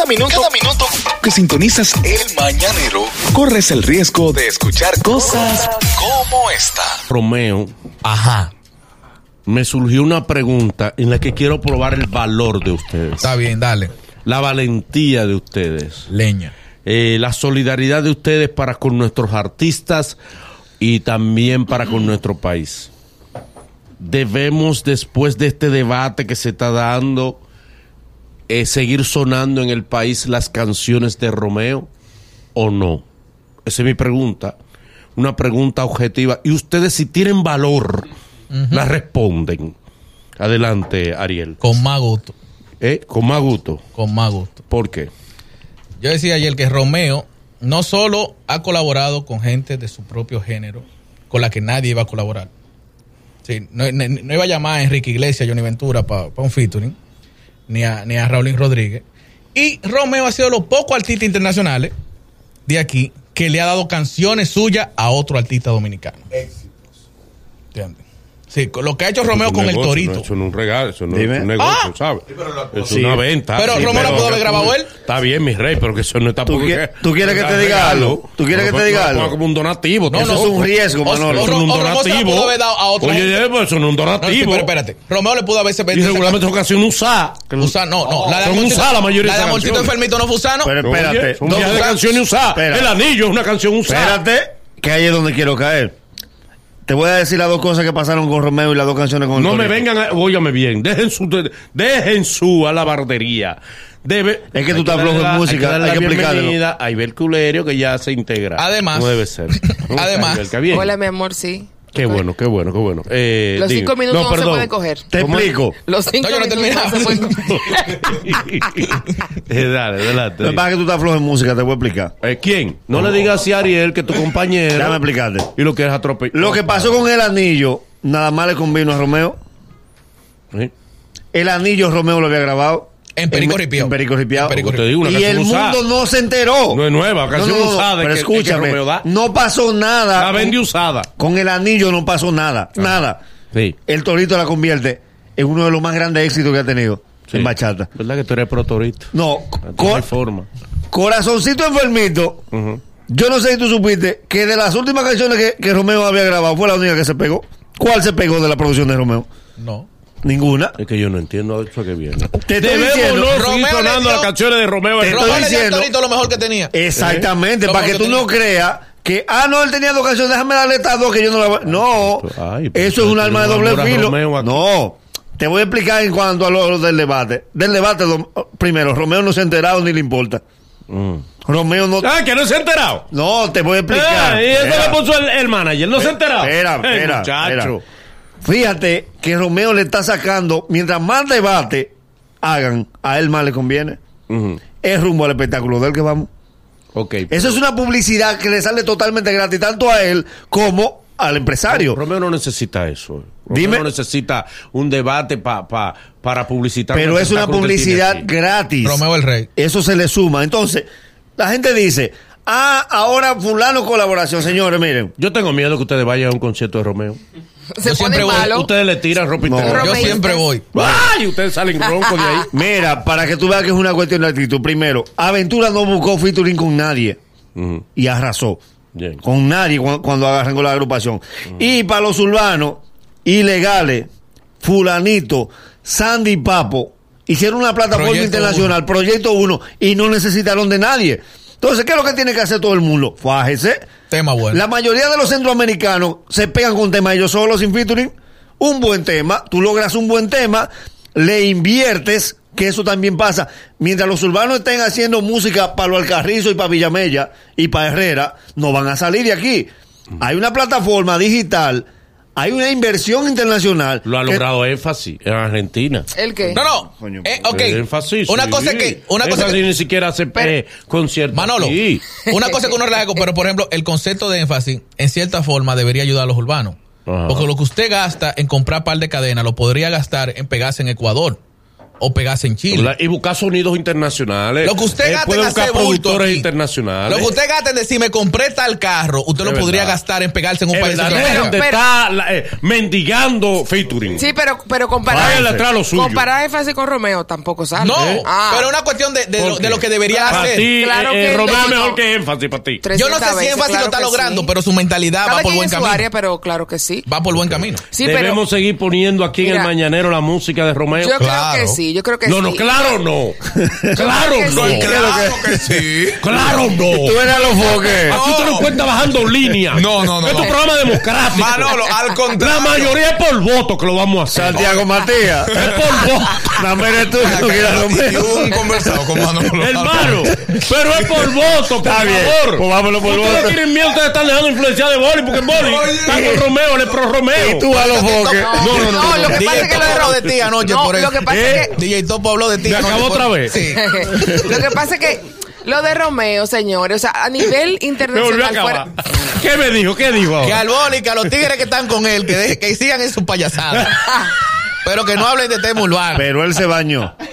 Cada minuto, cada minuto que sintonizas el mañanero, corres el riesgo de escuchar cosas como esta. Romeo, Ajá. me surgió una pregunta en la que quiero probar el valor de ustedes, Está bien, dale. la valentía de ustedes, Leña. eh, la solidaridad de ustedes para con nuestros artistas y también para con nuestro país. Debemos, después de este debate que se está dando, eh, seguir sonando en el país las canciones de Romeo o no? Esa es mi pregunta. Una pregunta objetiva. Y ustedes, si tienen valor, la responden. Adelante, Ariel. Con más gusto. ¿Eh? Con más gusto. Con más gusto. ¿Por qué? Yo decía ayer que Romeo no solo ha colaborado con gente de su propio género, con la que nadie iba a colaborar. Sí, no, no- no iba a llamar a Enrique Iglesias, Johnny Ventura para un featuring, ni a, ni a Raulín Rodríguez. Y Romeo ha sido de los pocos artistas internacionales de aquí que le ha dado canciones suyas a otro artista dominicano. ¿Entiendes? Sí, lo que ha hecho Romeo Es un con el torito. no, eso no es un regalo, eso no Dime. es un negocio, Ah. ¿sabes? es Sí. una venta. Pero Romeo la pudo haber grabado él. Está bien, mi rey, pero que eso no está ¿Tú quieres que te regalo. diga algo? ¿Tú quieres que te No, diga algo? como un donativo. No, eso no, es un riesgo, Manolo. o- Eso no es un donativo. Oye, eh, pues eso no es un donativo. pero espérate. Romeo le pudo haberse y vendido. regularmente son canciones usadas. que no- Usa- no, no. La de usadas la mayoría de La de Amorcito. Enfermito no fue usano. Pero espérate. viajes de canciones usadas. El anillo es una canción usada. Espérate, que ahí es donde quiero caer. Te voy a decir las dos cosas que pasaron con Romeo y las dos canciones con el No me vengan, a- óigame bien, dejen su, dejen su alabardería. Debe, Es que tú estás flojo en música, hay que bienvenida a Ibel Culerio, que ya se integra. Además- Como debe ser. Además-. Hola, mi amor, sí. Qué bueno, qué bueno, qué bueno. Eh, Los dime. cinco minutos no, se perdón. pueden coger. Te explico. Los cinco No, yo no minutos no se pueden coger. Eh, dale, adelante. Lo que pasa es que tú estás flojo en música, te voy a explicar. Eh, ¿Quién? No le digas a Ariel que tu compañero. Déjame explicarte. Y lo quieres atropellar. Lo que pasó con el anillo, nada más le convino a Romeo. Sí. El anillo Romeo lo había grabado. En Perico Ripiao. En Perico Ripiao. En Perico Te digo, una y el usada. mundo no se enteró. No es nueva, canción usada Pero que- escúchame, da. no pasó nada. La vende usada. con el anillo no pasó nada. Nada. Sí. El torito la convierte en uno de los más grandes éxitos que ha tenido sí. en bachata. ¿Verdad que tú eres protorito? No, No co- hay forma. corazoncito enfermito. Yo no sé si tú supiste que de las últimas canciones que, que Romeo había grabado fue la única que se pegó. ¿Cuál se pegó de la producción de Romeo? No. Ninguna. Es que yo no entiendo eso que viene. Te estoy Debemos diciendo- no seguir Romeo sonando dio- las canciones de Romeo. Te estoy Romeo le dio al diciendo- lo mejor que tenía. Exactamente, Lo para que que tú tenía. no creas que, ah, no, él tenía dos canciones, déjame darle estas dos que yo no la voy No, Ay, eso es un arma de no doble filo. No, te voy a explicar en cuanto a lo, lo del debate. Del debate, primero, Romeo no se ha enterado ni le importa. Mm. Romeo no. Ah, que no se ha enterado. No, te voy a explicar. Ah, y eso le puso el, el manager. ¿No se ha enterado? Espera, Eh, espera, muchacho. espera. Fíjate que Romeo le está sacando, mientras más debate hagan, a él más le conviene. Es rumbo al espectáculo del que vamos. Ok. Eso es una publicidad que le sale totalmente gratis, tanto a él como al empresario. Romeo no necesita eso. Romeo Dime. no necesita un debate pa, pa- para publicitar. Pero es una publicidad gratis. Romeo el Rey. Eso se le suma. Entonces, la gente dice, ah, ahora fulano colaboración. Señores, miren. Yo tengo miedo que ustedes vayan a un concierto de Romeo. Se Yo pone siempre voy-. Ustedes le tiran ropa No. interior. Yo siempre voy. ¡Ay! Ustedes salen roncos de ahí. Mira, para que tú veas que es una cuestión de actitud. Primero, Aventura no buscó featuring con nadie y arrasó. Bien. Con nadie cu- cuando agarran con la agrupación. Y para los urbanos, ilegales, fulanito, Sandy y Papo, hicieron una plataforma Proyecto internacional, Proyecto 1, y no necesitaron de nadie. Entonces, ¿qué es lo que tiene que hacer todo el mundo? Fájese. Tema bueno. La mayoría de los centroamericanos se pegan con temas ellos solos sin featuring. Un buen tema, tú logras un buen tema, le inviertes, que eso también pasa. Mientras los urbanos estén haciendo música para los Alcarrizo y para Villamella y para Herrera, no van a salir de aquí. Hay una plataforma digital, hay una inversión internacional. Lo ha que- logrado énfasis en Argentina. ¿El qué? No, no. Coño, Eh, ok. Énfasis, Una sí. cosa que. Una cosa Énfasis que ni siquiera hace Pero- eh, conciertos. Manolo, una cosa que uno relaja, pero por ejemplo, el concepto de énfasis, en cierta forma, debería ayudar a los urbanos. Ajá. Porque lo que usted gasta en comprar par de cadenas, lo podría gastar en pegarse en Ecuador. O pegarse en Chile. Y buscar sonidos internacionales. Lo que usted Eh, puede en buscar hacer bulto productores aquí. internacionales. Lo que usted gasta en decir, me compré tal carro, usted lo podría verdad. gastar en pegarse en un Es país. verdad, pero- estar la- eh, mendigando featuring. Sí, pero, pero comparar, comparar énfasis con Romeo tampoco sale. No, Ah, pero es una cuestión de, de ¿Por lo, de lo que debería. Para hacer. ti, Claro eh, que eh, Romeo es mejor que énfasis para ti. 300 Yo no sé si veces, énfasis claro lo está logrando, sí. pero su mentalidad Cada va por buen camino. área, pero claro que sí. Va por buen camino. Sí, pero Debemos seguir poniendo aquí en el mañanero la música de Romeo. yo Claro. creo que sí, yo creo que no, sí. no, claro no. claro creo que no. sí. Claro que sí. Claro no. Tú eres a los foques. Aquí usted no encuentra bajando línea. No, no, no, Este no. programa democrático. Manolo, al La contrario. mayoría es por voto que lo vamos a hacer. Santiago Matías. Es por voto. Dame eres tú que no quieras un conversado con Manolo. Hermano, pero es por voto, por favor. Pues vámonos por ustedes voto. tienen miedo, ustedes están dejando influenciar de Boli, porque Boli está con Romeo, él es pro Romeo. Y tú a los foques. No, no, no, lo que pasa es que lo de ti anoche No, por eso. lo que pasa ¿Eh? es que DJ Topo habló de ti ¿Me acabó por- otra vez? Sí. lo que pasa es que lo de Romeo, señores, o sea, a nivel Me volvió a internacional acabar. fuera- ¿Qué me dijo? ¿Qué dijo Que ahora? al Boli, que a los tigres que están con él, que, deje- que sigan en sus payasadas. Pero que no hablen de tema urbano. Pero él se bañó.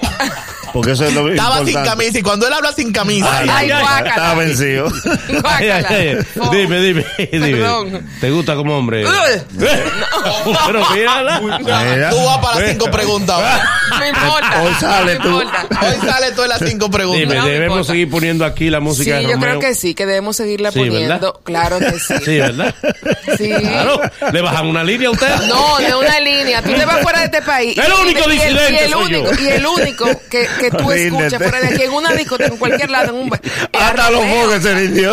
Porque eso es lo Estaba sin camisa y cuando él habla sin camisa. Ay, ay, guácala. Estaba vencido. Ay, ay, ay. Oh. Dime, dime, dime. Perdón. ¿Te gusta como hombre? Pero mírala. Mira. Tú vas para las cinco preguntas. No importa. Hoy sale no tú. importa. Hoy sale todas las cinco preguntas. Dime, No me debemos importa. seguir poniendo aquí la Sí, música de yo Romeo. creo que sí, que debemos seguirla Sí, poniendo. ¿verdad? Claro que sí. Sí, ¿verdad? Sí. Claro. ¿Le bajan una línea a usted? No, de una línea. Tú te vas fuera de este país. El Y- único y, el, y disidente el soy único, yo. y el único que, que tú escuchas Ríndete. fuera de aquí, en una discoteca, en cualquier lado, en un bar. Hasta los foques se rindió.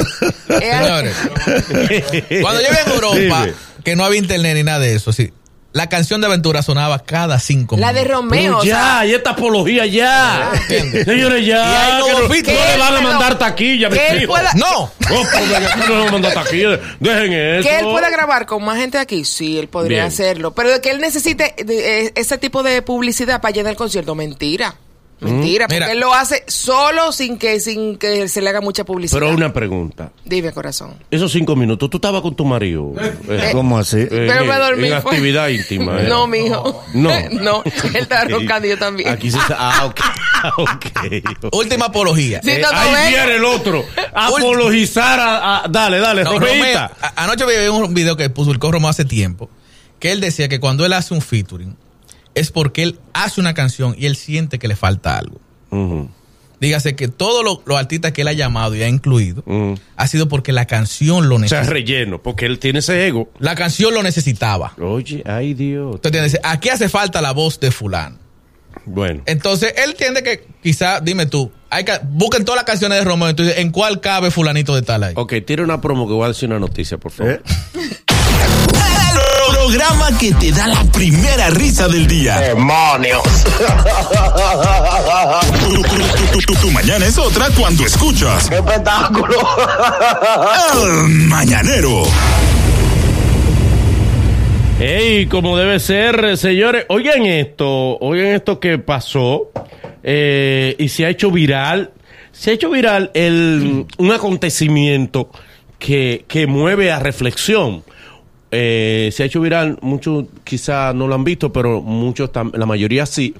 Cuando yo en Europa, Dime. que no había internet ni nada de eso, sí. La canción de aventura sonaba cada cinco La minutos. de Romeo. Pero o sea, ya, y esta apología ya. ¿Entiendes? Señores, ya. que no, no le van a Que mandar taquilla, mis que él hijos. pueda- No. Aquí no le van a mandar taquilla. Dejen eso. que él pueda grabar con más gente aquí, sí, él podría Bien. hacerlo. Pero de que él necesite eh, ese tipo de publicidad para llenar el concierto, mentira. Mentira, porque Mira. él lo hace solo sin que sin que se le haga mucha publicidad. Pero una pregunta. Dime, corazón. Esos cinco minutos, ¿tú estabas con tu marido? Eh, ¿Cómo así? eh, Pero me en- dormí. En fue. actividad íntima. eh. No, mijo. No. no, él está roncando y yo también. Aquí se está. Ah, ok. ok. Última apología. Sí, Eh, no, no, ahí ven. viene el otro. Apologizar a, a- Dale, dale, No, Romeita. Romeo, a- anoche vi un video que puso el Romeo hace tiempo, que él decía que cuando él hace un featuring, es porque él hace una canción y él siente que le falta algo. Dígase que todos los los artistas que él ha llamado y ha incluido ha sido porque la canción lo O sea, necesitaba. relleno, porque él tiene ese ego. La canción lo necesitaba. Oye, ay Dios. Entonces aquí hace falta la voz de fulano. Bueno. Entonces él entiende que quizá, dime tú, hay que, busquen todas las canciones de Romeo, entonces en cuál cabe fulanito de tal ahí. Ok, tira una promo que voy a decir una noticia, por favor. ¿Eh? El programa que te da la primera risa del día. ¡Demonios! Tu, tu- tu- tu- tu mañana es otra cuando escuchas. ¡Qué espectáculo! Mañanero. Ey, como debe ser, señores. Oigan esto, oigan esto que pasó eh, y se ha hecho viral. Se ha hecho viral el, un acontecimiento que, que mueve a reflexión. Eh, se ha hecho viral, muchos quizá no lo han visto, pero muchos, la mayoría sí.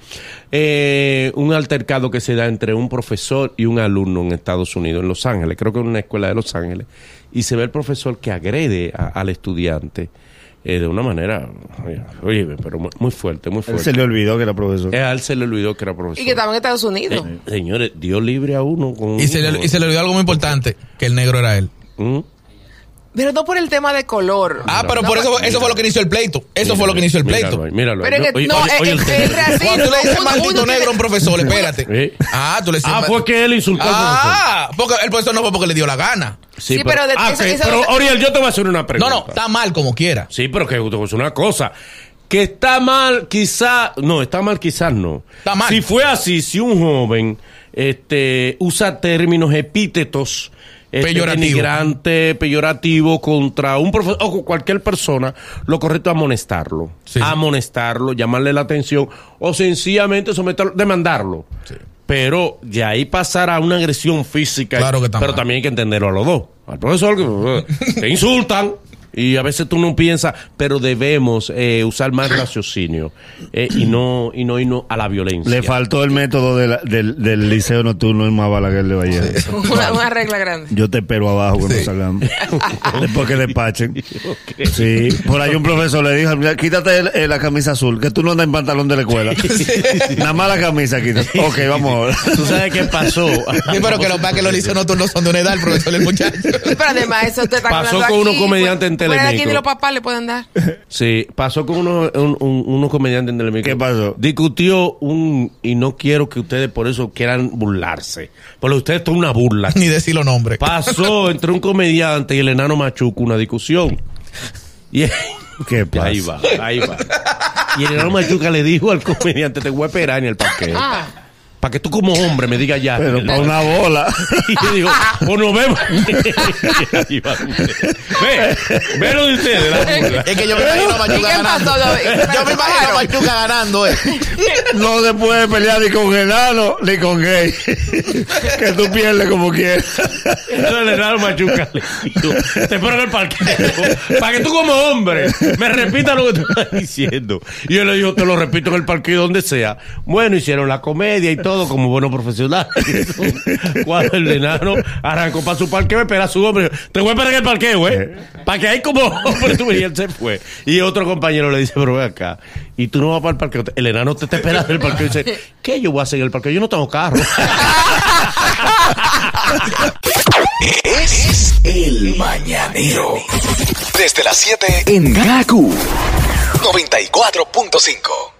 Eh, un altercado que se da entre un profesor y un alumno en Estados Unidos, en Los Ángeles, creo que en una escuela de Los Ángeles, y se ve el profesor que agrede a- al estudiante eh, de una manera, oye, oye, pero muy, muy fuerte, muy Él fuerte. se le olvidó que era profesor. Eh, A él se le olvidó que era profesor. Y que estaba en Estados Unidos. Eh, señores, Dios libre a uno con Y se, le, y se le olvidó algo muy importante, que el negro era él. ¿Mm? Pero no por el tema de color. Ah, pero No, por eso, eso fue lo que inició el pleito. Eso fue lo que inició el pleito. Míralo míralo. Pero es que Oye, no, oye, es- oye, el es- es racismo. Cuando tú le dices maldito negro a un profesor, espérate. ¿Eh? Ah, tú le dices. Ah, fue que él insultó al profesor. Ah, porque el profesor no fue porque le dio la gana. Sí, pero de- ah, eso- pero Oriel, yo te voy a hacer una No, pregunta. no, está mal como quiera. Sí, pero que decir una cosa. Que está mal, quizá, no, está mal, quizás no. Está mal. Si fue así, si un joven este, usa términos epítetos este, Peyorativo. denigrante, peyorativo contra un profesor o con cualquier persona, lo correcto es amonestarlo. Sí. Amonestarlo, llamarle la atención o sencillamente someterlo, demandarlo. Pero de ahí pasar a una agresión física. Claro que Pero también hay que entenderlo a los dos. Al profesor que, que insultan Y a veces tú no piensas, pero debemos eh, usar más raciocinio eh, y no y no irnos a la violencia. Le faltó el método de la- del, del liceo nocturno en Mabalaguer de Valle. Una, una regla grande. Yo te espero abajo cuando salgamos. Después que despachen. Sí. Por ahí un profesor le dijo, "Mira, quítate el- eh, la camisa azul, que tú no andas en pantalón de la escuela. Nada más la camisa quítate. Ok, vamos ahora. ¿Tú sabes qué pasó? Sí, pero que los que los liceos nocturnos son de una edad, el profesor del muchacho. Pero además, eso te está Pasó con unos comediantes en de aquí de los papás le pueden dar. Sí, pasó con uno, un- un- unos comediantes en Telemicro. ¿Qué pasó? Discutió un, y no quiero que ustedes por eso quieran burlarse, porque ustedes son una burla. Ni decir los nombres. Pasó entre un comediante y el enano Machuco una discusión. Y ¿Qué pasa? ahí va, ahí va. Y el enano Machuca le dijo al comediante, te voy a esperar en el parqueo. Ah. Para que tú como hombre me digas ya. Pero para una bola. y yo digo, pues nos vemos. Ve, ve lo de ustedes. Es que yo me imagino a ¿Y Machuca qué ganando. Yo me imagino a Machuca ganando, eh. No se puede pelear ni con enano ni con gay. que tú pierdes como quieras. Entonces el enano Machuca le dijo, te espero en el parqueo. Para que tú como hombre me repitas lo que tú estás diciendo. Y él le dijo, te lo repito en el parqueo donde sea. Bueno, hicieron la comedia y todo como buenos profesionales. Cuando el enano arrancó para su parqueo, espera a su hombre. Te voy a esperar en el parqueo, ¿eh? Para que ahí como hombre tú y él se fue. Y otro compañero le dice, pero ve acá. Y tú no vas para el parqueo. El enano te está esperando en el parqueo y dice, ¿qué yo voy a hacer en el parqueo? Yo no tengo carro. Es el mañanero. Desde las 7 en Gaku 94.5.